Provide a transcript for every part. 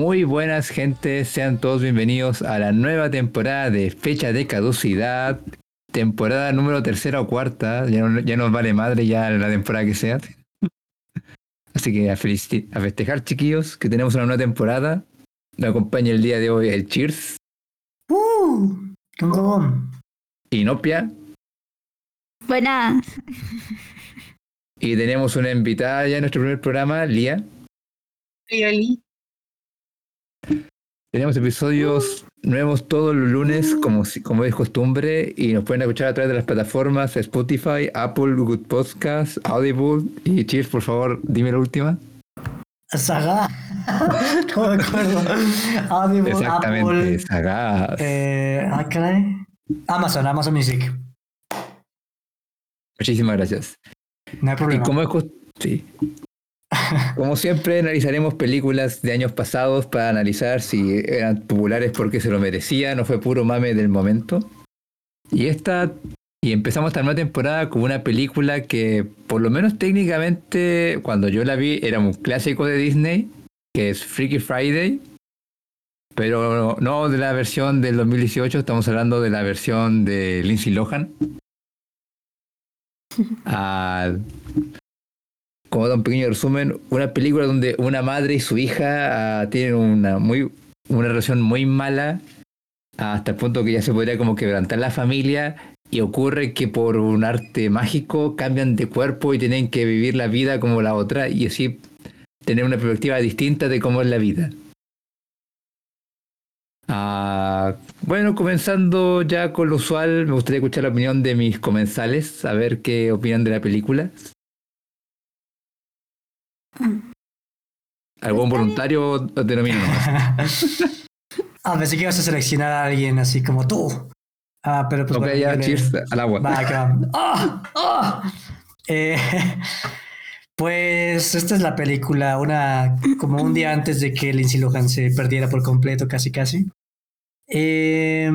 Muy buenas gente, sean todos bienvenidos a la nueva temporada de Fecha de Caducidad, temporada número tercera o cuarta, ya, no, ya nos vale madre ya la temporada que sea. Así que a, a festejar chiquillos que tenemos una nueva temporada. Nos acompaña el día de hoy el Cheers. ¡Uh! Inopia. Buenas. Y tenemos una invitada ya en nuestro primer programa, Lía. Oli. Tenemos episodios nuevos todos los lunes, como, como es costumbre, y nos pueden escuchar a través de las plataformas Spotify, Apple, Google Podcasts, Audible. Y Cheers, por favor, dime la última. Saga. no me acuerdo. Audible, Exactamente, Apple. Saga. Eh. Amazon, Amazon Music. Muchísimas gracias. No hay Y problema. como es sí. Como siempre, analizaremos películas de años pasados para analizar si eran populares porque se lo merecían o fue puro mame del momento. Y esta y empezamos esta nueva temporada con una película que, por lo menos técnicamente, cuando yo la vi, era un clásico de Disney, que es Freaky Friday. Pero no de la versión del 2018, estamos hablando de la versión de Lindsay Lohan. Ah, como da un pequeño resumen, una película donde una madre y su hija ah, tienen una muy una relación muy mala hasta el punto que ya se podría como quebrantar la familia y ocurre que por un arte mágico cambian de cuerpo y tienen que vivir la vida como la otra y así tener una perspectiva distinta de cómo es la vida. Ah, bueno, comenzando ya con lo usual, me gustaría escuchar la opinión de mis comensales, a ver qué opinan de la película. ¿Algún voluntario nomino nomás? ah, pensé que ibas a seleccionar a alguien así como tú. Ah, pero pues Ok, bueno, ya, le- cheers al agua. Va, va. ¡Ah! ¡Ah! Eh, pues esta es la película, una como un día antes de que Lindsay Lohan se perdiera por completo, casi casi. Eh,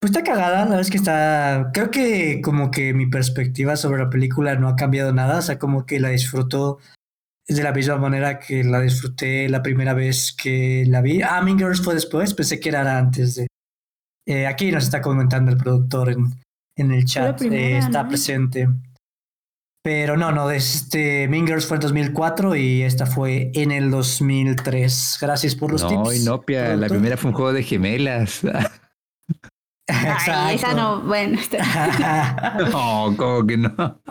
pues está cagada, la verdad es que está. Creo que como que mi perspectiva sobre la película no ha cambiado nada, o sea, como que la disfruto de la misma manera que la disfruté la primera vez que la vi. Ah, Mean Girls fue después, pensé que era antes de. Eh, aquí nos está comentando el productor en, en el chat, primera, eh, está ¿no? presente. Pero no, no, este Mean Girls fue en 2004 y esta fue en el 2003. Gracias por los No, tips. Inopia, la primera fue un juego de gemelas. Ay, esa no, bueno, no, ¿cómo que no?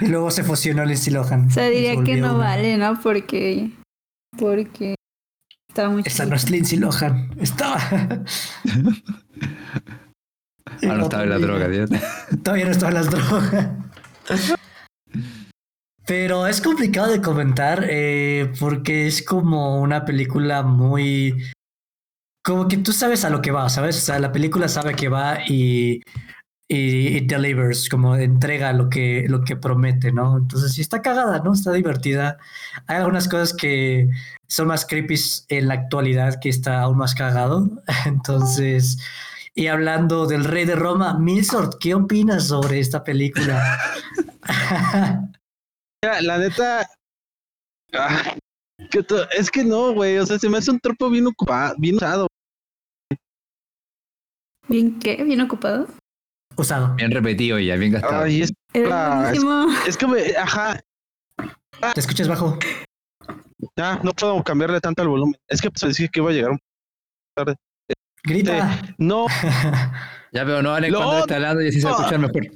Y luego se fusionó Lindsay Lohan. o sea, diría Se que no una- vale, ¿no? Porque, porque está muy Esta no es Lindsay Lohan. Estaba. Ah, no estaba en la droga, Dios. Todavía no estaba en las drogas. Pero es complicado de comentar eh, porque es como una película muy... Como que tú sabes a lo que va, ¿sabes? O sea, la película sabe que va y, y delivers, como entrega lo que, lo que promete, ¿no? Entonces sí está cagada, ¿no? Está divertida. Hay algunas cosas que son más creepy en la actualidad que está aún más cagado. Entonces... Y hablando del rey de Roma, Milsort, ¿qué opinas sobre esta película? Mira, la neta. ah, que es que no, güey. O sea, se me hace un tropo bien ocupado, bien usado. ¿Bien qué? ¿Bien ocupado? Usado. Bien repetido ya, bien gastado. Ay, es, Era Ah, es- buenísimo. es que, me- ajá. ¿Te escuchas bajo? Ya, no puedo cambiarle tanto el volumen. Es que pues, dije que iba a llegar un tarde. Grita. No, Ya, pero no vale Lo- cuando está hablando y así se va a escuchar mejor.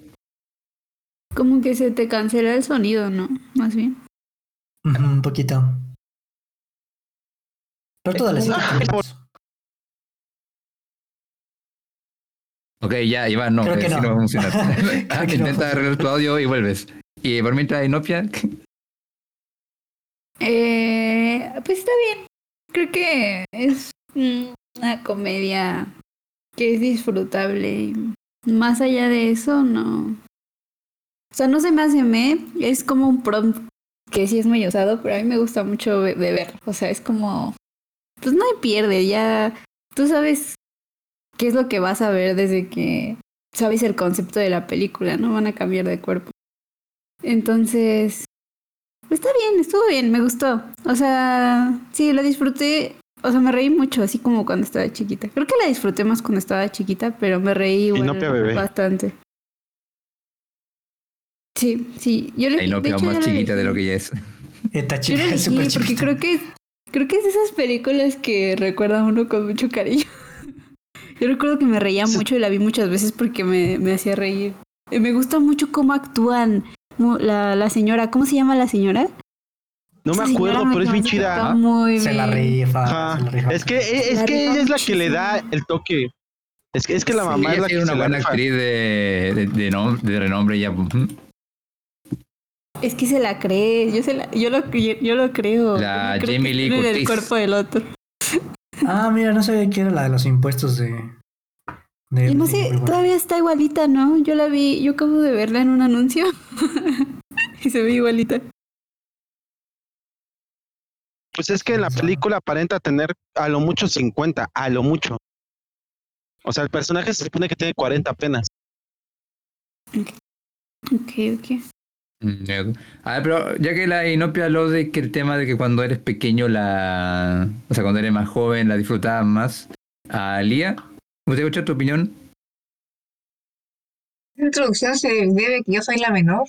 Como que se te cancela el sonido, ¿no? Más bien. Un poquito. Pero tú dale. Ok, ya, Iván, no, Creo que así no. no va a funcionar. Ah, que no Intenta arreglar tu audio y vuelves. Y por mientras, Inopia, Eh, pues está bien. Creo que es una comedia que es disfrutable. Más allá de eso, no. O sea, no se me hace me. Es como un prompt que sí es muy usado, pero a mí me gusta mucho ver. O sea, es como. Pues no hay pierde, ya. Tú sabes qué es lo que vas a ver desde que sabes el concepto de la película, no van a cambiar de cuerpo. Entonces, pues está bien, estuvo bien, me gustó. O sea, sí, la disfruté o sea, me reí mucho, así como cuando estaba chiquita. Creo que la disfruté más cuando estaba chiquita, pero me reí igual bebé. bastante. Sí, sí. Yo le, Ahí no de hecho, más yo chiquita de lo que ya es. Esta Yo chica la es porque chiquita. creo que creo que es de esas películas que recuerda a uno con mucho cariño. Yo recuerdo que me reía mucho y la vi muchas veces porque me, me hacía reír. Y me gusta mucho cómo actúan la, la señora. ¿Cómo se llama la señora? No me acuerdo, pero es me bien chida. Muy Se la bien. rifa. Se la rifa. Es que, es, La que ella es la que le da el toque. Es que, es que la Sí, mamá es la que se una buena actriz de, de, de, nom- de renombre ya. Es que se la cree. Yo, se la, yo, lo, yo, yo lo creo. La Yo creo Jamie que Lee tiene el Curtis. cuerpo del otro. Ah, mira, no sabía que era la de los impuestos de. de Y no sé, todavía está igualita, ¿no? Yo la vi, yo acabo de verla en un anuncio. y se ve igualita. Pues es que en la película aparenta tener a lo mucho 50, a lo mucho. O sea, el personaje se supone que tiene 40 apenas. Ok, ok. Ya. A ver, pero ya que la Inopia habló de que el tema de que cuando eres pequeño, la. O sea, cuando eres más joven, la disfrutabas más. A Lía, ¿me gustaría escuchar tu opinión? La introducción se debe que yo soy la menor.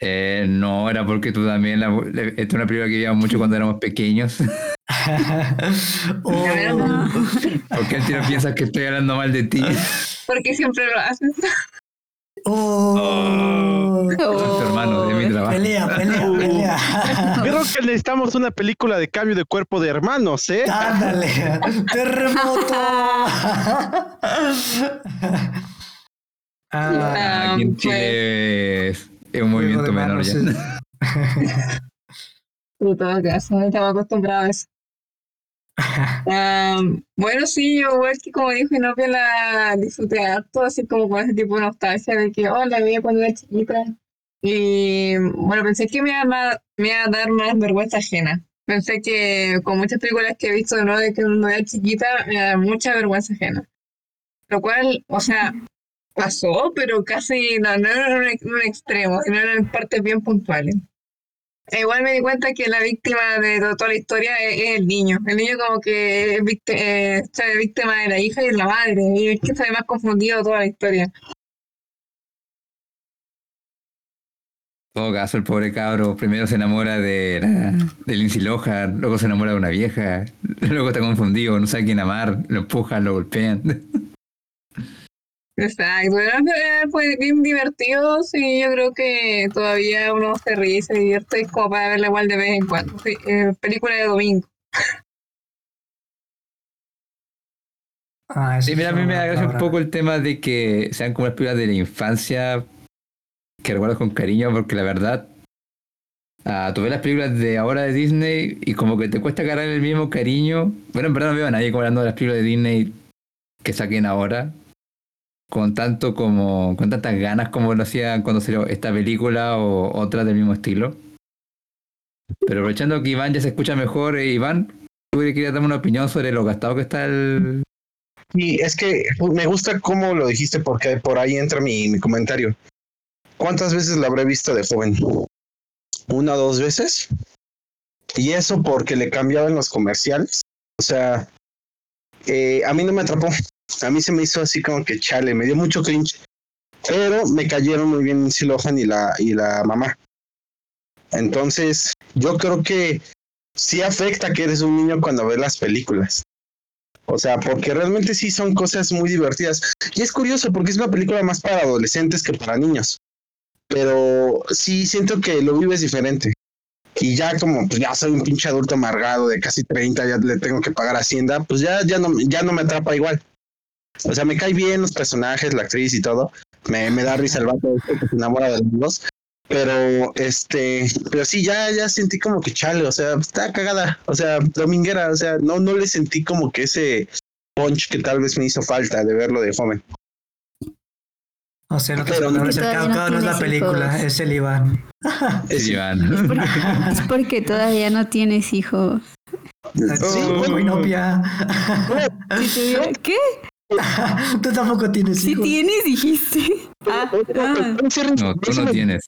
Eh, no, era porque tú también. La, esta es una película que veíamos mucho cuando éramos pequeños. Oh, ¿Por qué tiro piensas que estoy hablando mal de ti? Porque siempre lo haces. oh. Creo que necesitamos una película de cambio de cuerpo de hermanos, ¿eh? Ándale, terremoto. Ah, Aquí en pues, Chile es, es un movimiento menor ya. En todo caso, no estaba acostumbrado a eso. Am, bueno, sí, yo igual que como dijo Inopia la disfruté harto, así como con ese tipo de nostalgia de que, oh, la vi cuando era chiquita. Y bueno, pensé que me iba, me iba a dar más vergüenza ajena. Pensé que con muchas películas que he visto nuevo de que cuando era chiquita me da mucha vergüenza ajena. Lo cual, o sea, pasó, pero casi no, no era un, un extremo, sino eran partes bien puntuales. E igual me di cuenta que la víctima de to- toda la historia es, el niño. El niño como que es vícti- eh, víctima de la hija y de la madre. Y es que ve más confundido toda la historia. Todo caso, el pobre cabro primero se enamora de, la, de Lindsay Lohan, luego se enamora de una vieja, luego está confundido, no sabe quién amar, lo empujan, lo golpean. Exacto. Pero fue- bien divertido. Sí, yo creo que todavía uno se ríe y se divierte. Es como para verla igual de vez en cuando. Sí, eh, película de domingo. Ah, Sí, mira, a mí me da gracia un poco el tema de que sean como las películas de la infancia que recuerdas con cariño, porque la verdad, ves las películas de ahora de Disney y como que te cuesta agarrar el mismo cariño. Bueno, en verdad no veo a nadie de las películas de Disney que saquen ahora con tanto como con tantas ganas como lo hacían cuando salió esta película o otra del mismo estilo. Pero aprovechando que Iván ya se escucha mejor, eh, Iván, tú querías darme una opinión sobre lo gastado que está el, Y es que me gusta cómo lo dijiste porque por ahí entra mi, mi comentario. ¿Cuántas veces la habré visto de joven? ¿Una o dos veces? Y eso porque le cambiaban los comerciales. O sea, eh, a mí no me atrapó. A mí se me hizo así como que chale, me dio mucho cringe. Pero me cayeron muy bien Lindsay Lohan y la, y la mamá. Entonces, yo creo que sí afecta que eres un niño cuando ves las películas. O sea, porque realmente sí son cosas muy divertidas. Y es curioso porque es una película más para adolescentes que para niños. Pero sí siento que lo vives diferente. Y ya como pues ya soy un pinche adulto amargado de casi 30, ya le tengo que pagar Hacienda, pues ya, ya, no, ya no me atrapa igual. O sea, me cae bien los personajes, la actriz y todo. Me, me da risa el vato este que se enamora de los dos. Pero este, pero sí, ya, ya sentí como que chale, o sea, está cagada, o sea, dominguera, o sea, no, no le sentí como que ese punch que tal vez me hizo falta de verlo de joven. O sea, no te Pero- Todavía no caucao no es la película, hijos. es el Iván. Sí, Iván. Es porque todavía no tienes hijos. Sí, Oh. Si tuviera- ¿Qué? Tú tampoco tienes Si hijos. tienes, dijiste. Ah, ah. No, tú no tienes.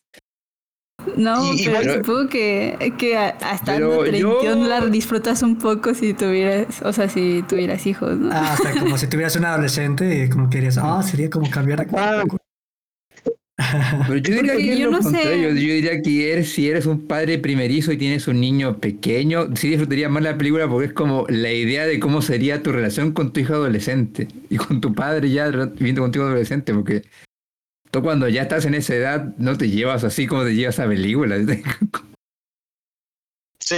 No, Y- pero supongo que, que a- hasta treintón yo- la disfrutas un poco si tuvieras, o sea, si tuvieras hijos, ¿no? Ah, o sea, como si tuvieras un adolescente, como que dirías, ah, sería como cambiar Ah. Pero yo diría Porque que yo no sé. contrario. Yo diría que eres, si eres un padre primerizo y tienes un niño pequeño, sí disfrutarías más la película porque es como la idea de cómo sería tu relación con tu hijo adolescente y con tu padre ya viviendo contigo adolescente, porque tú cuando ya estás en esa edad no te llevas así como te llevas a película. Sí.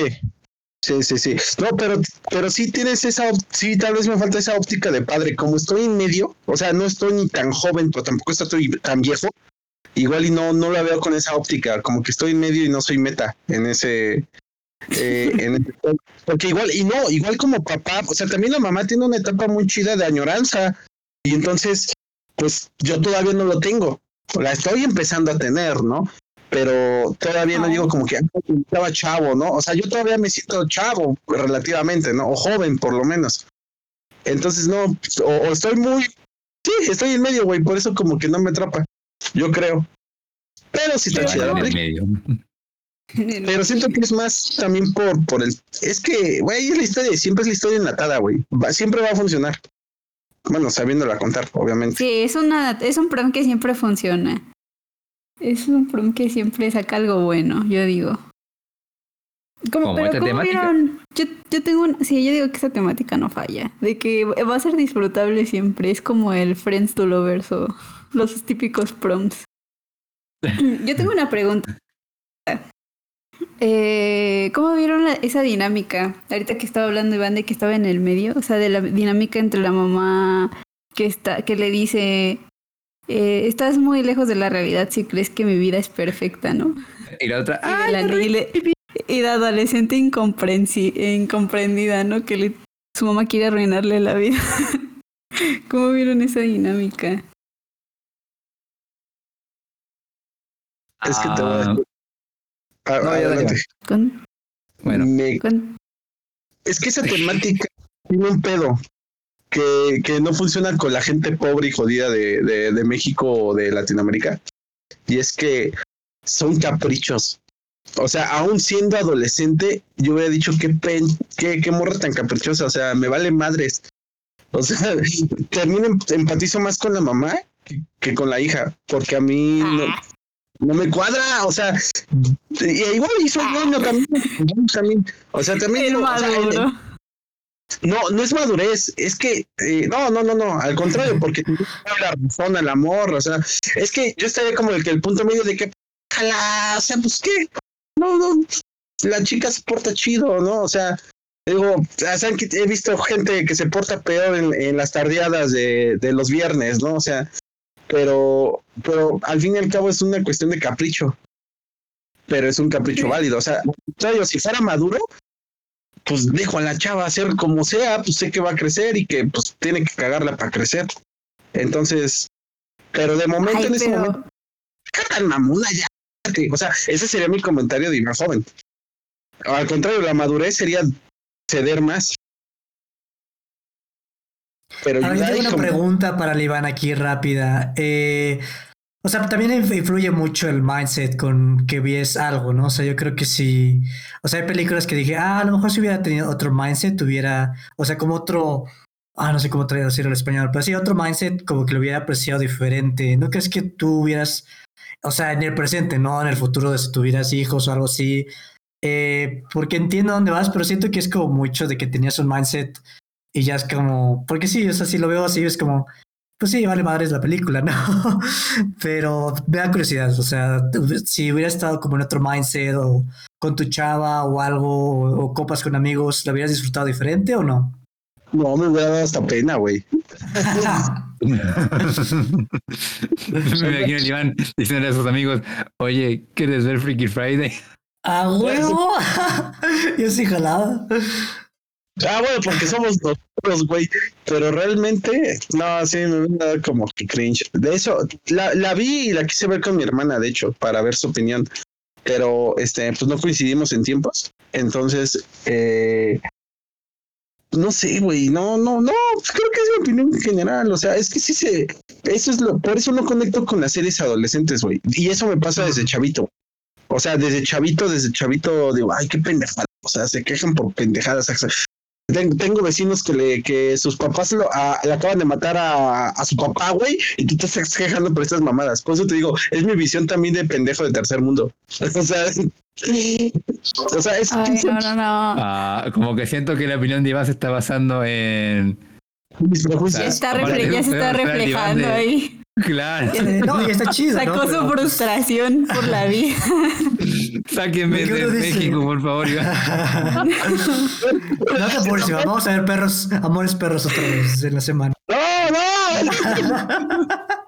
Sí, sí, sí. No, pero, pero sí tienes esa, sí, tal vez me falta esa óptica de padre. Como estoy en medio, o sea, no estoy ni tan joven, pero tampoco estoy tan viejo. Igual y no, no la veo con esa óptica, como que estoy en medio y no soy meta en ese, eh, en porque igual, y no, igual como papá, o sea, también la mamá tiene una etapa muy chida de añoranza, y entonces, pues yo todavía no lo tengo, la estoy empezando a tener, ¿no? Pero todavía no digo como que "Ah, estaba chavo, ¿no? O sea, yo todavía me siento chavo relativamente, ¿no? O joven por lo menos. Entonces, no, pues, o, o estoy muy, sí, estoy en medio, güey, por eso como que no me atrapa, yo creo. Pero sí está chida la película. medio. Pero siento que es más también por, por el. Es que, güey, es la historia, siempre es la historia enlatada, güey. Va- siempre va a funcionar. Bueno, sabiéndola contar, obviamente. Sí, es una, es un prom que siempre funciona. Es un prom que siempre saca algo bueno, yo digo. Como, ¿Como pero esta ¿cómo temática? vieron? Yo, yo tengo un, sí, yo digo que esa temática no falla, de que va a ser disfrutable siempre, es como el Friends to Lovers o los típicos proms. Yo tengo una pregunta. Eh, ¿Cómo vieron la- esa dinámica? Ahorita que estaba hablando Iván de que estaba en el medio, o sea, de la dinámica entre la mamá que está, que le dice, eh, estás muy lejos de la realidad si crees que mi vida es perfecta, ¿no? Y la otra, Y, de la, y, le- y de adolescente incomprendida, ¿no? Que le- su mamá quiere arruinarle la vida. ¿Cómo vieron esa dinámica? Es que te voy a Ah, decir. Ah, No, ya, dale, adelante. Con, Bueno, Me- con- es que esa temática tiene un pedo que, que no funciona con la gente pobre y jodida de, de, de México o de Latinoamérica. Y es que son caprichos. O sea, aún siendo adolescente, yo hubiera dicho qué pen, qué, qué morra tan caprichosa. O sea, me vale madres. O sea, termino em- empatizo más con la mamá que, que con la hija, porque a mí no, Ah, no me cuadra, o sea, y igual hizo bueno también, también, o sea, también el o sea, el- no, no es madurez, es que, eh, no, no, no, no, al contrario, porque la razón al amor, o sea, es que yo estaría como el que el punto medio de que, ojalá, o sea, pues qué, no, no, la chica se porta chido, ¿no? O sea, digo, que he visto gente que se porta peor en, en las tardeadas de, de los viernes, ¿no? O sea, pero, pero al fin y al cabo es una cuestión de capricho. Pero es un capricho válido. O sea, contrario, si fuera maduro, pues dejo a la chava hacer como sea, pues sé que va a crecer y que pues tiene que cagarla para crecer. Entonces, pero de momento Ay, en ese pero- momento, "Deja tan mamula ya. O sea, ese sería mi comentario de más joven. Al contrario, la madurez sería ceder más. Pero Ahora yo tengo hay una como- pregunta para el Iván aquí rápida. Eh, o sea, también inf- influye mucho el mindset con que ves algo, ¿no? O sea, yo creo que sí. O sea, hay películas que dije, ah, a lo mejor si hubiera tenido otro mindset, tuviera, o sea, como otro, ah, no sé cómo traducirlo al español, pero sí, otro mindset como que lo hubiera apreciado diferente. ¿No crees que tú hubieras, o sea, en el presente, no en el futuro, de si tuvieras hijos o algo así? Eh, porque entiendo dónde vas, pero siento que es como mucho de que tenías un mindset y ya es como, porque sí, o sea, si lo veo así, es como, pues sí, vale madre es la película, ¿no? Pero me da curiosidad, o sea, si hubiera estado como en otro mindset o con tu chava o algo, o, o copas con amigos, ¿lo hubieras disfrutado diferente o no? No, me hubiera dado hasta pena, güey. Me imagino el Iván diciéndole a sus amigos, oye, ¿quieres ver Freaky Friday? ¡A huevo! Yo sí jalaba. Ah, bueno, porque somos nosotros, güey. Pero realmente, no, sí, me dado como que cringe. De eso, la, la vi y la quise ver con mi hermana, de hecho, para ver su opinión. Pero, este, pues no coincidimos en tiempos. Entonces, eh, no sé, güey, no, no, no, pues creo que es mi opinión en general. O sea, es que sí se, eso es lo, por eso no conecto con las series adolescentes, güey. Y eso me pasa desde chavito. O sea, desde chavito, desde chavito digo, ay, qué pendejada. O sea, se quejan por pendejadas. Ten- Tengo vecinos que le que sus papás lo, a- le acaban de matar a, a su papá, güey, y tú te estás quejando por estas mamadas. Por eso te digo, es mi visión también de pendejo de tercer mundo. O sea, es- o sea, es Ay, no, no, no. Ah, como que siento que la opinión de Iván se está basando en. mis prejuicios. Está refle- ya se está reflejando de- ahí. Claro, no, y está chido. ¿no? Sacó su Pero, pues, frustración por la vida. Sáquenme ¿Qué de? México, por favor, Iván. no te apures, Iván. Vamos a ver perros, amores perros otra vez en la semana. ¡No, no!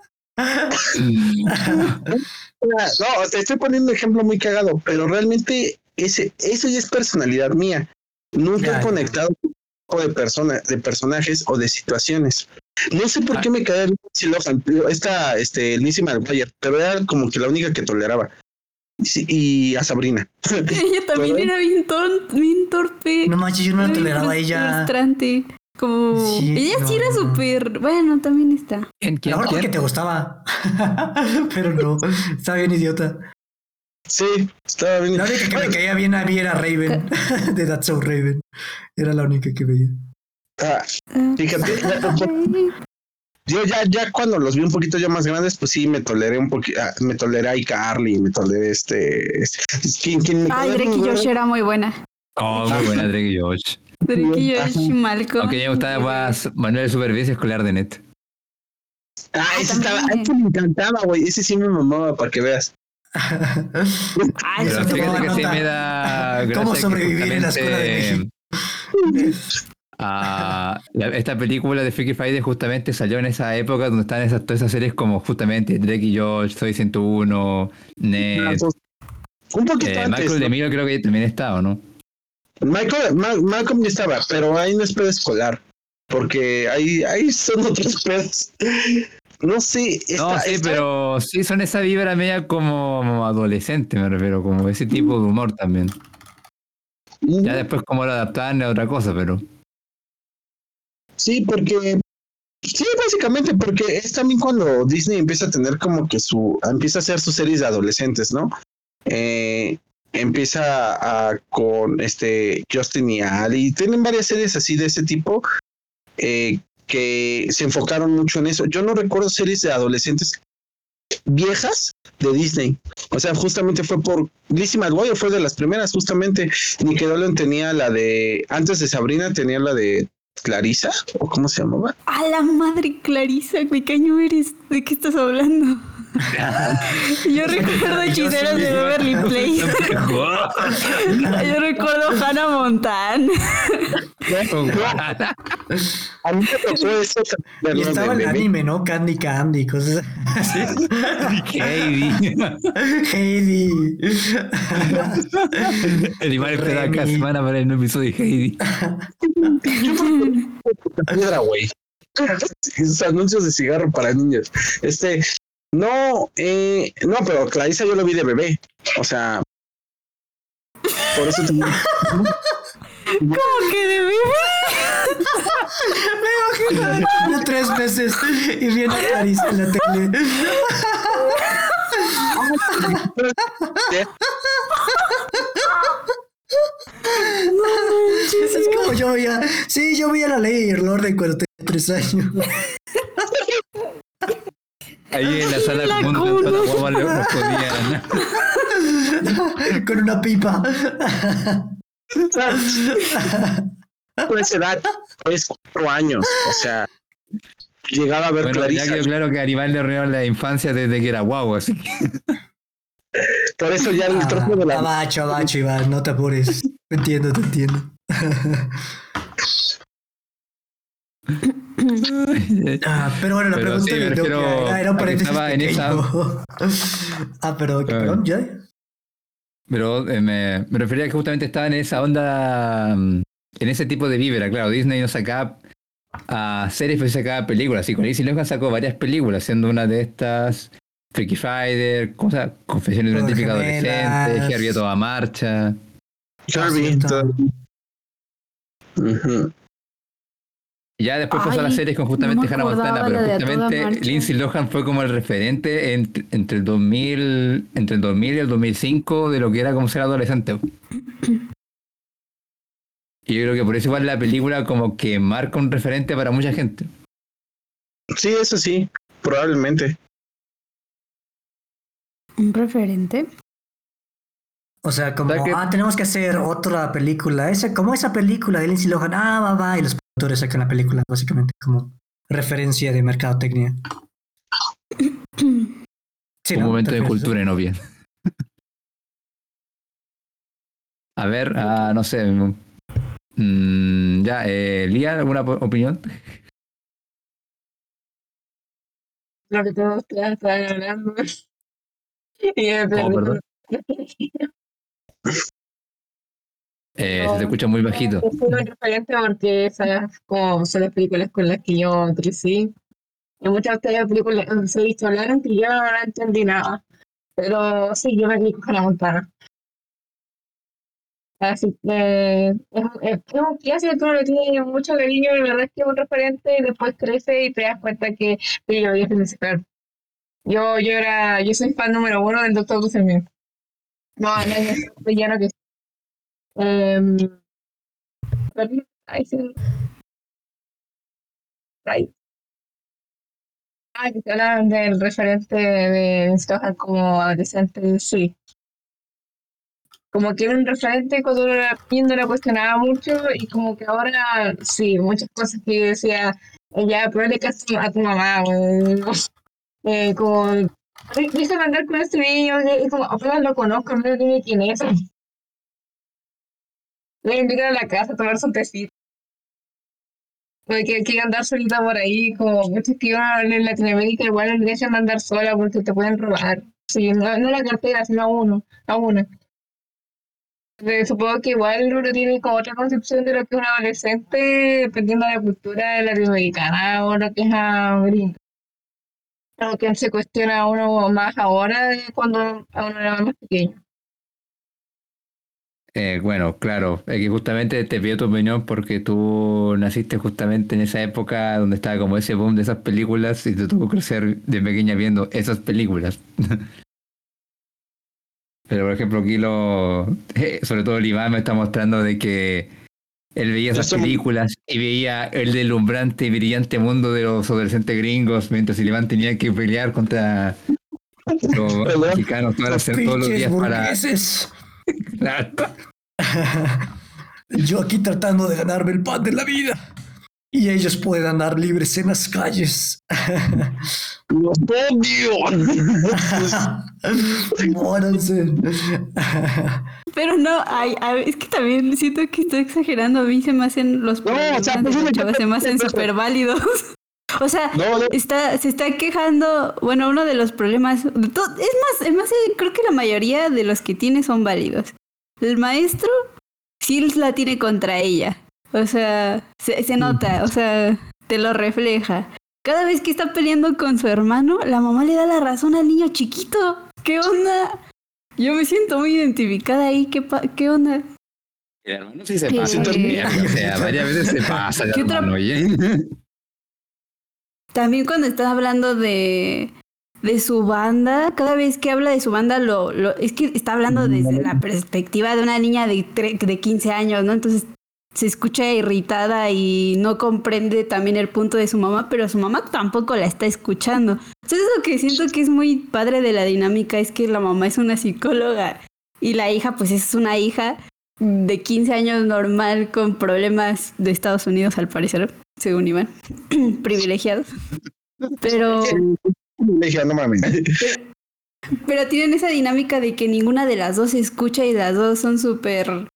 No, te estoy poniendo un ejemplo muy cagado, pero realmente ese, eso ya es personalidad mía. Nunca Ya, he ya. conectado con un tipo de persona, de personajes o de situaciones. No sé por qué me bien Lindsay Lohan, pero esta, este, Lizzie McGuire, pero era como que la única que toleraba. Sí, y a Sabrina. Ella también era bien, ton- bien torpe. No manches, yo no la toleraba a ella. Frustrante. Como. Sí, ella sí no, era no. súper. Bueno, también está. ¿Quién, A quién, mejor porque te gustaba. Pero no, estaba bien idiota. Sí, estaba bien. La única que me caía bien a mí era Raven, de That's So Raven. Era la única que veía. Ah, Fíjate, yo ya, ya cuando los vi un poquito ya más grandes, pues sí me toleré un poquito, me toleré a iCarly, me toleré este, este ¿quién, quién me Ay, toleró? Drake y Josh era muy buena. Oh, muy buena Drake y Josh. Drake y Josh y Malcolm. Aunque me gustaba más Manuel de Supervivencia Escolar de Net. Ah, ese estaba, ese me encantaba, güey, ese sí me mamaba para que veas. Ay, Pero fíjate que sí me da. ¿Cómo sobrevivir en la escuela de justamente, ah, la- esta película de Freaky Friday justamente salió en esa época donde están esas, todas esas series como justamente Drake y George, Soy 101, Ned, Un poquito eh, antes. Michael ¿no? DeMille creo que también estaba, ¿no? Michael, Ma- Malcolm ya estaba, pero ahí no es escolar, porque ahí, ahí son otros pedos. No sé, No, sí, pero sí son esa vibra media como adolescente, me refiero, como ese tipo de humor también. Ya después cómo lo adaptaban a otra cosa, pero... Sí, porque. Sí, básicamente, porque es también cuando Disney empieza a tener como que su. empieza a hacer sus series de adolescentes, ¿no? Eh, empieza a, con este Justin y Ali. Tienen varias series así de ese tipo eh, que se enfocaron mucho en eso. Yo no recuerdo series de adolescentes viejas de Disney. O sea, justamente fue por Lizzie McGuire fue de las primeras, justamente. Nickelodeon tenía la de antes de Sabrina tenía la de Clarisa o cómo se llamaba. A la madre Clarisa, güey, caño eres. ¿De qué estás hablando? Yo recuerdo hechiceros de Beverly Place. Yo recuerdo Hannah Montana. A mí me tocó eso. Y estaba el anime, ¿no? Candy Candy, cosas así. Heidi. Heidi. El Iván esperaba cada semana para el nuevo episodio de Heidi. piedra, güey. Esos anuncios de cigarro para niños. Este, no, eh, no, pero Clarisa yo lo vi de bebé. O sea, por eso tengo- ¿Cómo que de bebé? Me imagino tres meses y viene Clarisa en la tele. Es como yo veía. Sí, yo veía la ley y el orden cuando tenía tres años. Ahí en la sala La la guagua le no podían. Con una pipa. por esa edad, es cuatro años. O sea, llegaba a ver Bueno, ya quedó claro que a Aníbal le arruinó la infancia desde que era guau, así que Por eso ya el trozo de la Abacho, abacho, Iván, no te apures. Te entiendo, te entiendo. Ah, pero bueno, la Pero pregunta sí, me que era, un paréntesis estaba en esa- ah, pero, ¿qué, perdón, ¿ya? Pero eh, me, me refería a que justamente estaba en esa onda, mm, en ese tipo de vibra, claro. Disney no sacaba a series, pero sacaba películas. Y con Lizzie Lohan sacó varias películas, siendo una de estas Freaky Friday, cosa, Confesiones de una típica adolescente, Herbie a toda marcha. Herbie. cierto. Ujú. Ya después pasó a las series con no justamente me Hannah Montana, pero justamente. Lindsay Lohan fue como el referente entre, entre el 2000 entre el 2000 y el 2005 de lo que era como ser adolescente. Y yo creo que por eso igual la película como que marca un referente para mucha gente. Sí, eso sí, probablemente. Un referente. O sea, como, O sea que- ah, tenemos que hacer otra película. Esa, como esa película de Lindsay Lohan, ah, va, va, y los productores sacan la película, básicamente, como referencia de mercadotecnia. Sí, un ¿no? momento ¿Te de cultura y no bien. A ver, ah, no sé. mm, ya, eh, Lía, ¿alguna opinión? Lo que todos ustedes estaban hablando. Y me. Oh, perdón. Eh, se te escucha muy bajito. Es un referente porque esas como son las películas con las que yo crecí. Y muchas de ustedes películas se visto hablaron que yo no entendí nada. Pero sí, yo me vi con la montana. Así que es, es, es un clásico le tiene mucho cariño y la verdad es que es un referente y después crece y te das cuenta que yo es principal. Yo, yo era, yo soy fan número uno del Doctor Dusselman. No, no es villano que Ay. Ah, que te hablaban del referente de Stojan como adolescente, sí. Como que era un referente cuando era niño cuestionaba mucho y como que ahora sí, muchas cosas que yo decía, ya, pero le caso a tu mamá, güey. Eh, como, "Dé- déjame andar con este niño, y como apenas lo conozco, no ni quién es. Le invitan a la casa a tomar su tecito. Porque hay que andar solita por ahí, como muchos que iban en Latinoamérica, igual le dejan andar sola porque te pueden robar. Sí, no, no la cartera, sino a uno, a una. Supongo que igual uno tiene como otra concepción de lo que es un adolescente, dependiendo de la cultura latinoamericana o lo que es a gringo. Lo que se cuestiona a uno más ahora de cuando a uno era más pequeño. Eh, bueno, claro, es que justamente te pido tu opinión porque tú naciste justamente en esa época donde estaba como ese boom de esas películas y te tocó crecer de pequeña viendo esas películas. Pero por ejemplo aquí lo, eh, sobre todo el Iván me está mostrando de que él veía esas Eso películas y veía el deslumbrante y brillante mundo de los adolescentes gringos mientras el Iván tenía que pelear contra los mexicanos todas las- todos los días para... Claro. Yo aquí tratando de ganarme el pan de la vida. Y ellos pueden andar libres en las calles. ¡Los odio! Muéranse. Pero no, ay, a ver, es que también siento que estoy exagerando. A mí se me hacen los No, o sea, pues, se me hacen súper válidos. O sea, No, no. está, se está quejando, bueno, uno de los problemas, es más, es más, eh, creo que la mayoría de los que tiene son válidos. El maestro sí la tiene contra ella. O sea, se, se nota, o sea, te lo refleja. Cada vez que está peleando con su hermano, la mamá le da la razón al niño chiquito. ¿Qué onda? Yo me siento muy identificada ahí. ¿Qué, pa- qué onda? El hermano sí se Sí. pasa. mierda, O sea, varias veces se pasa el ¿Qué otra- hermano, oye. También cuando está hablando de, de su banda, cada vez que habla de su banda, lo, lo, es que está hablando desde la perspectiva de una niña de, tre- de 15 años, ¿no? Entonces se escucha irritada y no comprende también el punto de su mamá, pero su mamá tampoco la está escuchando. Entonces lo que siento que es muy padre de la dinámica es que la mamá es una psicóloga y la hija pues es una hija de 15 años normal con problemas de Estados Unidos al parecer, según Iván, privilegiados. Pero, Le dije, no mames. pero tienen esa dinámica de que ninguna de las dos se escucha y las dos son súper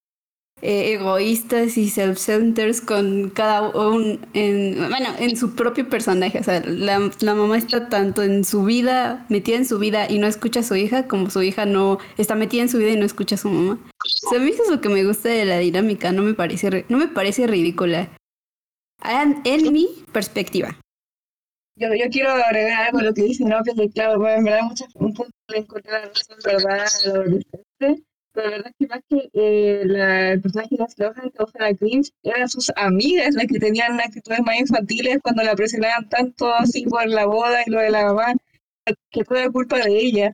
eh, egoístas y self-centered con cada un, en, bueno, en su propio personaje. O sea, la, la mamá está tanto en su vida, metida en su vida y no escucha a su hija, como su hija no está metida en su vida y no escucha a su mamá. O sea, a mí eso es lo que me gusta de la dinámica, no me parece, no me parece ridícula. En, en mi perspectiva. Yo, yo quiero agregar algo a lo que dice, ¿no? Que claro, bueno, en verdad muchas un punto de encontrar la razón, ¿verdad? la adolescencia, Pero la verdad es que más que eh, la, el personaje de las Lohan causara cringe, eran sus amigas las que tenían actitudes más infantiles cuando la presionaban tanto así por la boda y lo de la mamá, que fue la culpa de ella.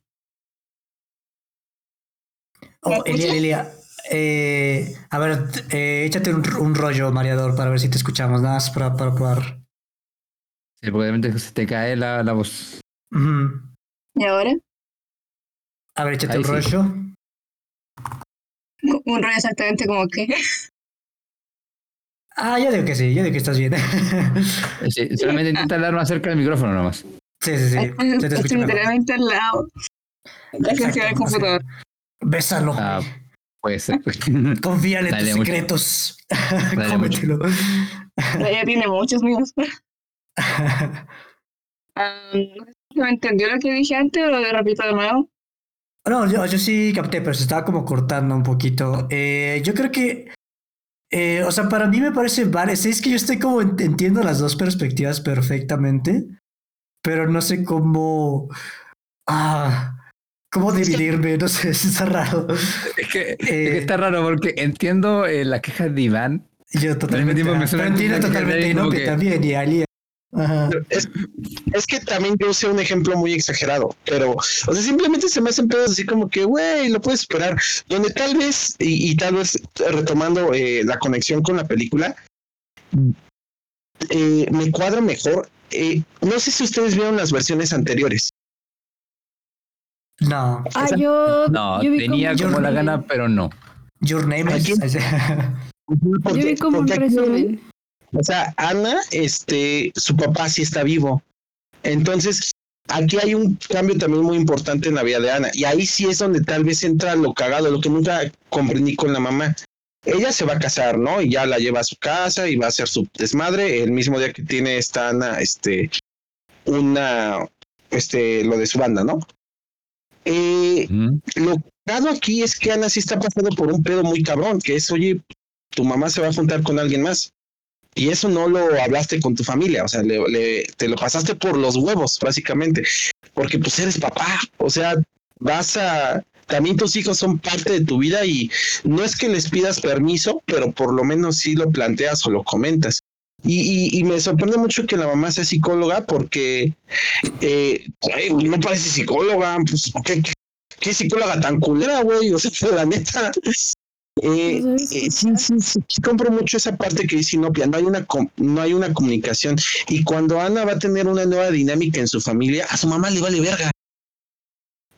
Oh, Elia, Elia. Eh, a ver, eh, échate un, un rollo, mareador, para ver si te escuchamos. Nada más para, para probar. Sí, porque se te cae la, la voz. ¿Y ahora? A ver, échate Ahí un sí. rollo. Un rollo exactamente como que. Ah, yo digo que sí, yo digo que estás bien. Sí, solamente intenta hablar más cerca del micrófono nomás. sí, sí, sí. Estoy literalmente al lado. Exacto, encima del computador. Bésalo. Ah, puede ser. Confíale en dale, tus mucho. secretos. Cómetelo. Ella tiene muchos míos. Ah, si me entendió lo que dije antes o lo repito de nuevo. No, yo, yo sí capté, pero se estaba como cortando un poquito. Eh, yo creo que, eh, o sea, para mí me parece vale. Sí, es que yo estoy como ent- entiendo las dos perspectivas perfectamente, pero no sé cómo, ah, cómo dividirme. No sé, está raro. Es que, es Eh, que está raro porque entiendo eh, las quejas de Iván. Yo totalmente, tiempo me ah, suena pero entiendo que totalmente Inoue que- también y Ali. Ajá. Es, es que también yo usé un ejemplo muy exagerado, pero, o sea, simplemente se me hacen pedos así como que, güey, lo puedes esperar. Donde tal vez, y, y tal vez retomando eh, la conexión con la película, eh, me cuadra mejor. Eh, no sé si ustedes vieron las versiones anteriores. No, Ah, yo. No, yo vi tenía como, la gana, pero no. Your Name is. Yo vi como un resumen. O sea, Ana, este, su papá sí está vivo. Entonces, aquí hay un cambio también muy importante en la vida de Ana. Y ahí sí es donde tal vez entra lo cagado, lo que nunca comprendí con la mamá. Ella se va a casar, ¿no? Y ya la lleva a su casa y va a hacer su desmadre. El mismo día que tiene esta Ana, este, una, este, lo de su banda, ¿no? Eh, Ujú. lo cagado aquí es que Ana sí está pasando por un pedo muy cabrón, que es, oye, tu mamá se va a juntar con alguien más. Y eso no lo hablaste con tu familia, o sea, le, le- te lo pasaste por los huevos, básicamente, porque pues eres papá, o sea, vas a, también tus hijos son parte de tu vida y no es que les pidas permiso, pero por lo menos sí lo planteas o lo comentas. Y, y- y me sorprende mucho que la mamá sea psicóloga porque eh, no parece psicóloga, pues ¿qué, qué- psicóloga tan culera, güey, o sea, la neta. Eh, sabes eh, sí, sí, sí, compro mucho esa parte que dice Inopia, no hay una com- no hay una comunicación y cuando Ana va a tener una nueva dinámica en su familia, a su mamá le vale verga.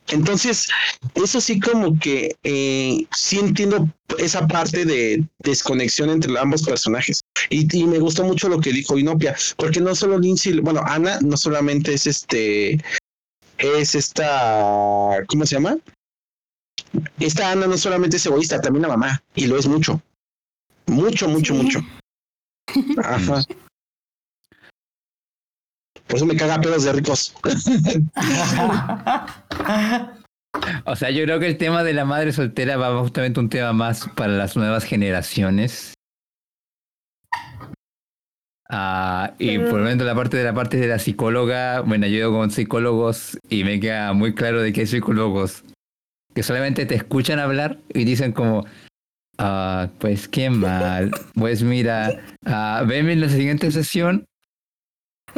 Entonces, eso sí como que eh, sí entiendo esa parte de desconexión entre ambos personajes. Y, y me gustó mucho lo que dijo Inopia, porque no solo Lindsay, bueno, Ana no solamente es este, es esta, ¿cómo se llama? Esta Ana no solamente es egoísta, también la mamá, y lo es mucho. Mucho, mucho, Sí. mucho. Ajá. Por eso me caga pedos de ricos. O sea, yo creo que el tema de la madre soltera va justamente un tema más para las nuevas generaciones. Ah, y por lo menos la parte de la parte de la psicóloga, bueno, yo con psicólogos y me queda muy claro de que hay psicólogos que solamente te escuchan hablar y dicen como, ah, pues qué mal, pues mira, ah, venme en la siguiente sesión,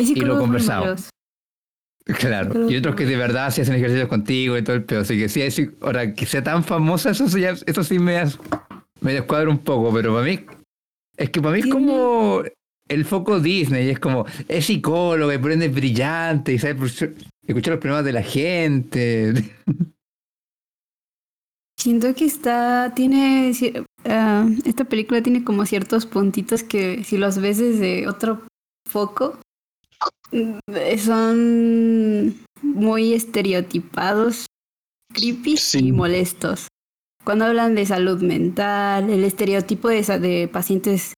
Psicólogos muy conversamos. claro, y otros que de verdad sí hacen ejercicios contigo y todo el pedo, así que sí, ahora que sea tan famosa, eso, sí eso sí me, me descuadra un poco, pero para mí, es que para mí es como el foco Disney, es como, es psicólogo y por ende es brillante y sabe escuchar los problemas de la gente. Siento que está, tiene, ah, esta película tiene como ciertos puntitos que si los ves desde otro foco, son muy estereotipados, creepy Sí. y molestos. Cuando hablan de salud mental, el estereotipo de, de pacientes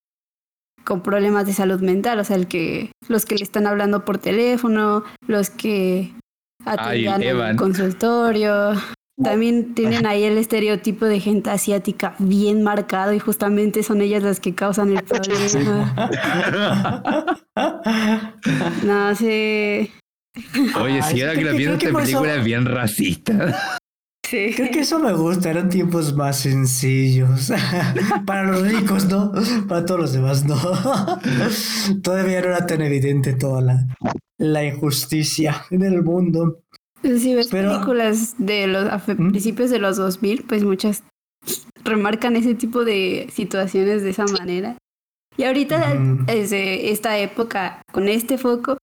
con problemas de salud mental, o sea, el que los que le están hablando por teléfono, los que Ay, atendían en el consultorio. También tienen ahí el estereotipo de gente asiática bien marcado y justamente son ellas las que causan el problema. No sé. Oye, si ahora creo que esta eso- película es bien racista. Sí. Creo que eso me gusta, eran tiempos más sencillos. Para los ricos, ¿no? Para todos los demás, no. Todavía no era tan evidente toda la, la injusticia en el mundo. Si ves Pero- películas de los a ¿Mm? principios de los 2000, pues muchas remarcan ese tipo de situaciones de esa manera. Y ahorita, desde esta época, con este foco,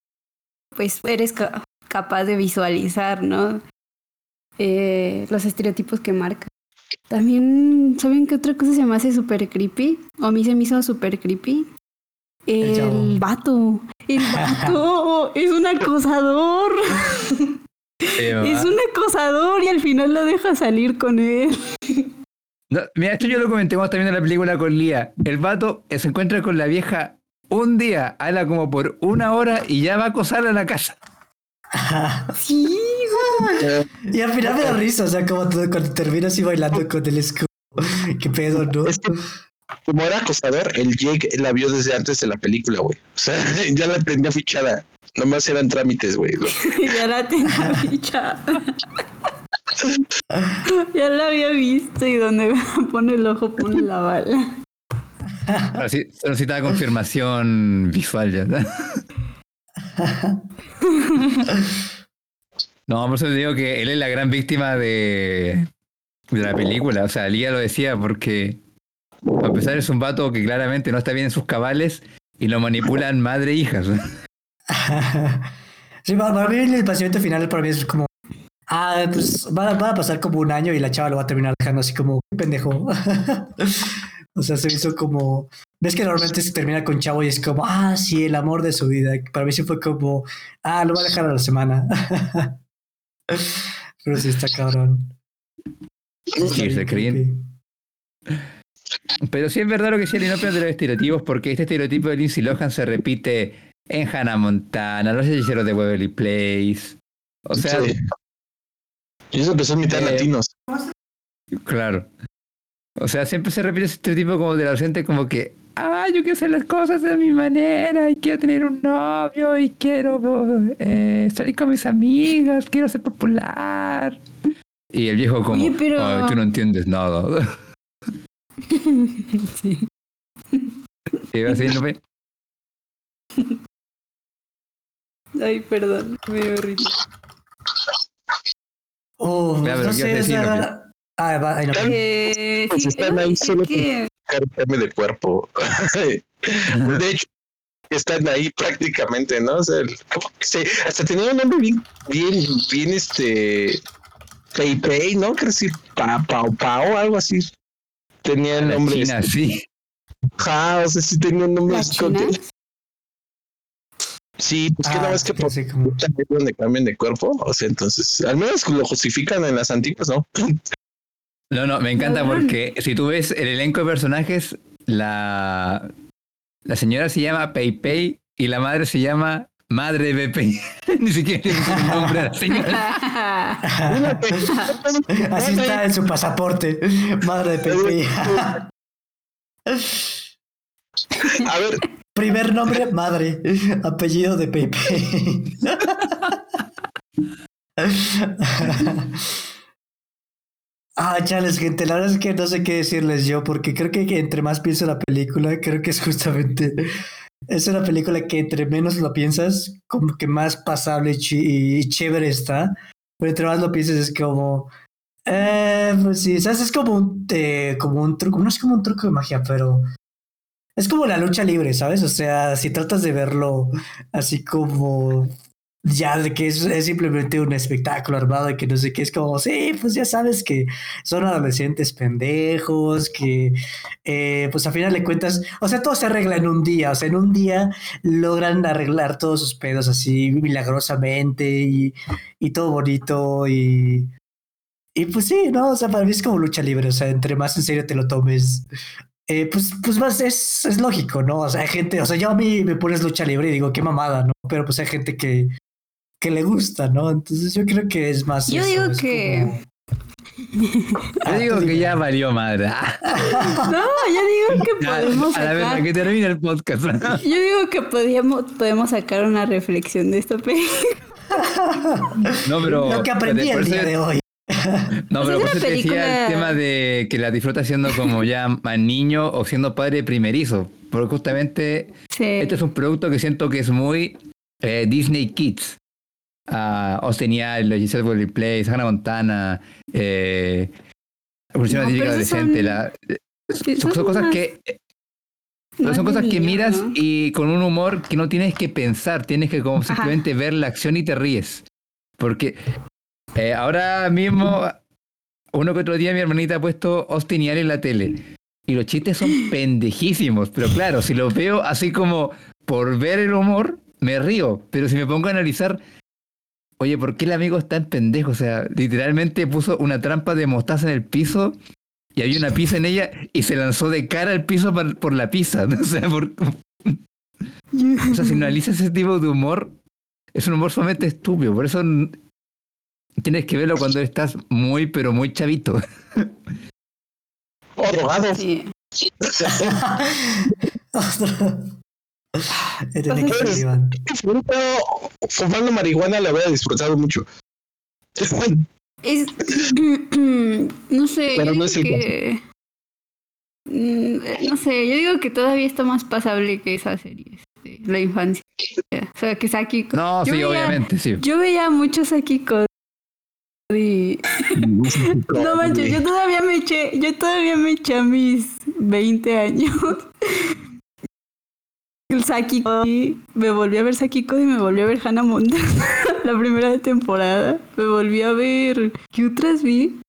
pues eres ca- capaz de visualizar, ¿no? Eh, los estereotipos que marca. También, ¿saben qué otra cosa se me hace súper creepy? O a mí se me hizo súper creepy. El. El vato. El vato es un acosador. Es un acosador y al final lo deja salir con él. No, mira, esto yo lo cuando estaba viendo la película con Lía. El vato se encuentra con la vieja un día, habla como por una hora y ya va a acosarla en la casa. Sí, Y al final me da risa, o sea, como todo, cuando terminas así bailando con el escudo. Qué pedo, ¿no? Es que, como era acosador, el Jake la vio desde antes de la película, güey. O sea, ya la tenía fichada. Nomás eran trámites, güey. ya la tenía fichada. ya la había visto y donde pone el ojo pone la bala. Ahora sí, solo necesitaba confirmación visual ya. No, por eso te digo que él es la gran víctima de, de la película. O sea, Lía lo decía porque a pesar es un vato que claramente no está bien en sus cabales y lo manipulan madre e hijas. Sí, para mí el pasamiento final para mí es como... Ah, pues va, va a pasar como un año y la chava lo va a terminar dejando así como "Qué pendejo. o sea, se hizo como... Ves que normalmente se termina con chavo y es como, ah, sí, el amor de su vida. Para mí sí fue como, ah, lo va a dejar a la semana. Pero sí está cabrón. Sí, se creen. Pero sí es verdad lo que decía Linopio de los estereotipos, porque este estereotipo de Lindsay Lohan se repite en Hannah Montana, los hechiceros de Waverly Place. O sea, Sí. Y eso que son mitad Eh, latinos. Claro. O sea, siempre se repite ese estereotipo como del adolescente, como que, ah, yo quiero hacer las cosas de mi manera, y quiero tener un novio, y quiero eh, salir con mis amigas, quiero ser popular. Y el viejo como, Oye, pero- "Ay, tú no entiendes nada. Sí. Y va así, ¿no ve? Ay, perdón, me dio risa. Oh, Ya, no ¿qué sé, decir, sea, Nopia? Ah, va, ahí no. Eh, Pues sí, están iba ahí solo que- Carne de cuerpo. de hecho, están ahí prácticamente, ¿no? O sea, el- como que se- hasta tenía un nombre bien, bien, bien, este, Pei Pei, ¿no? Creo que Pa, Pao Pao, algo así. Tenía el La nombre. China, este, sí. Ajá, o sea, sí tenía un nombre. Que- Sí, pues que Ah, no es que sí, por sí, como- donde cambien de cuerpo, o sea, entonces, al menos lo justifican en las antiguas, ¿no? No, no, me encanta porque si tú ves el elenco de personajes, la, la señora se llama Pei Pei y la madre se llama Madre de Pei. Ni siquiera le el nombre a la señora. Así está en su pasaporte. Madre de Pepe. A ver, Primer nombre, madre. Apellido de Pepe. Ah, chales, gente, la verdad es que no sé qué decirles yo, porque creo que entre más pienso la película, creo que es justamente. Es una película que entre menos lo piensas, como que más pasable y y chévere está. Pero entre más lo piensas, es como. Eh, pues sí, ¿sabes? Es como un, eh, como un truco, no es como un truco de magia, pero es como la lucha libre, ¿sabes? O sea, si tratas de verlo así como ya de que es, simplemente un espectáculo armado y que no sé qué, es como, sí, pues ya sabes que son adolescentes pendejos, que eh, pues a final de cuentas, o sea, todo se arregla en un día, o sea, en un día logran arreglar todos sus pedos así milagrosamente y, y todo bonito y... Y pues sí, ¿no? O sea, para mí es como lucha libre, o sea, entre más en serio te lo tomes, eh, pues, pues más es, es lógico, ¿no? O sea, hay gente, o sea, yo a mí me pones lucha libre y digo, qué mamada, ¿no? Pero pues hay gente que, que le gusta, ¿no? Entonces yo creo que es más... Yo eso, digo que- como- Yo digo que ya valió madre. No, yo digo que podemos a la vez, que termine el podcast. Yo digo que podíamos, podemos sacar una reflexión de esta película. No, pero. Lo que aprendí el día de hoy. No, Pues pero por eso una te decía el tema de que la disfruta siendo como ya más niño o siendo padre primerizo. Porque justamente Sí. este es un producto que siento que es muy eh, Disney Kids. Uh, Austin Yard, Giselle Boyle Place, Hannah Montana, eh, Evolución No, Adolescente. son- la- Sí, son, son cosas que son cosas que miras ¿no? y con un humor que no tienes que pensar, tienes que como simplemente ver la acción y te ríes. Porque eh, ahora mismo, uno que otro día mi hermanita ha puesto Austin Yard en la tele. Y los chistes son pendejísimos. Pero claro, si los veo así como por ver el humor, me río. Pero si me pongo a analizar, oye, ¿por qué el amigo es tan pendejo? O sea, literalmente puso una trampa de mostaza en el piso y había una pizza en ella y se lanzó de cara al piso por, por la pizza. O sea, por- o sea, si analizas ese tipo de humor, es un humor sumamente estúpido. Por eso tienes que verlo cuando estás muy, pero muy chavito. Oh, drogado. Sí. Disfruto, fumando marihuana la había disfrutado mucho. Es. no sé. Pero yo no digo es el que. Mm, No sé, yo digo que todavía está más pasable que esa serie. este, la infancia. O sea, que Saki. No, Yo sí, veía- obviamente, sí. Yo veía mucho Saki Cody. No manches, yo todavía me eché, yo todavía me eché a mis 20 años. El Saki Cody, me volví a ver Saki Cody y me volví a ver Hannah Montana la primera temporada. Me volví a ver. ¿Qué otras vi?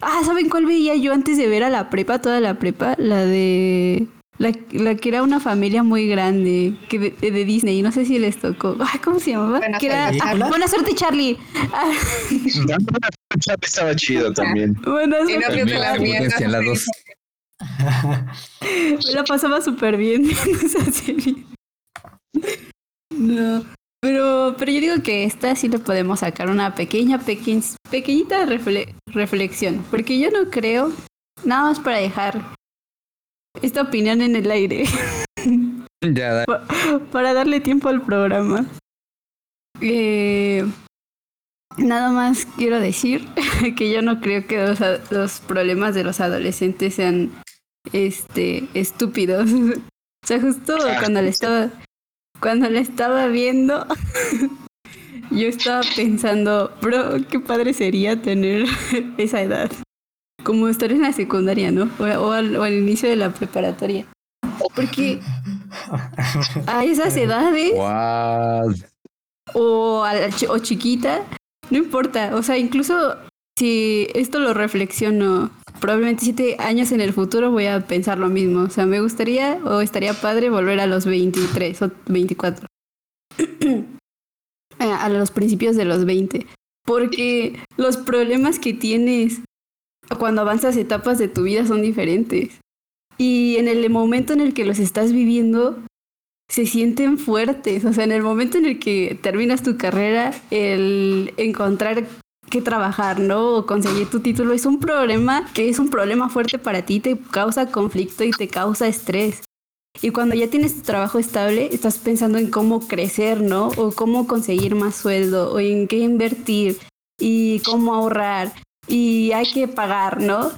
Ah, ¿saben cuál veía yo antes de ver a la prepa, toda la prepa? La de. La, la que era una familia muy grande, que de, de Disney, no sé si les tocó. Ay, ¿Cómo se llamaba? Buena que era, suerte. ah, buena suerte, Charlie. Ah, Estaba chido también. buena Y no suerte, te la Charlie. dos. Me la pasaba súper bien viendo esa serie. No. Pero, pero yo digo que esta sí le podemos sacar una pequeña, pequeñ, pequeñita refle- reflexión. Porque yo no creo, nada más para dejar esta opinión en el aire, Ya, da- para darle tiempo al programa. Eh, nada más quiero decir que yo no creo que los, los problemas de los adolescentes sean este estúpidos. O sea, justo cuando le estaba cuando la estaba viendo yo estaba pensando, bro, qué padre sería tener esa edad. Como estar en la secundaria, ¿no? O, o al, o al inicio de la preparatoria. Porque a esas edades o, a la o chiquita, no importa. O sea, incluso si esto lo reflexiono, probablemente siete años en el futuro voy a pensar lo mismo. O sea, me gustaría o estaría padre volver a los 23 o 24. a los principios de los 20. Porque los problemas que tienes cuando avanzas etapas de tu vida son diferentes. Y en el momento en el que los estás viviendo, se sienten fuertes. O sea, en el momento en el que terminas tu carrera, el encontrar que trabajar, ¿no? O conseguir tu título es un problema que es un problema fuerte para ti, te causa conflicto y te causa estrés. Y cuando ya tienes tu trabajo estable, estás pensando en cómo crecer, ¿no? O cómo conseguir más sueldo, o en qué invertir, y cómo ahorrar, y hay que pagar, ¿no?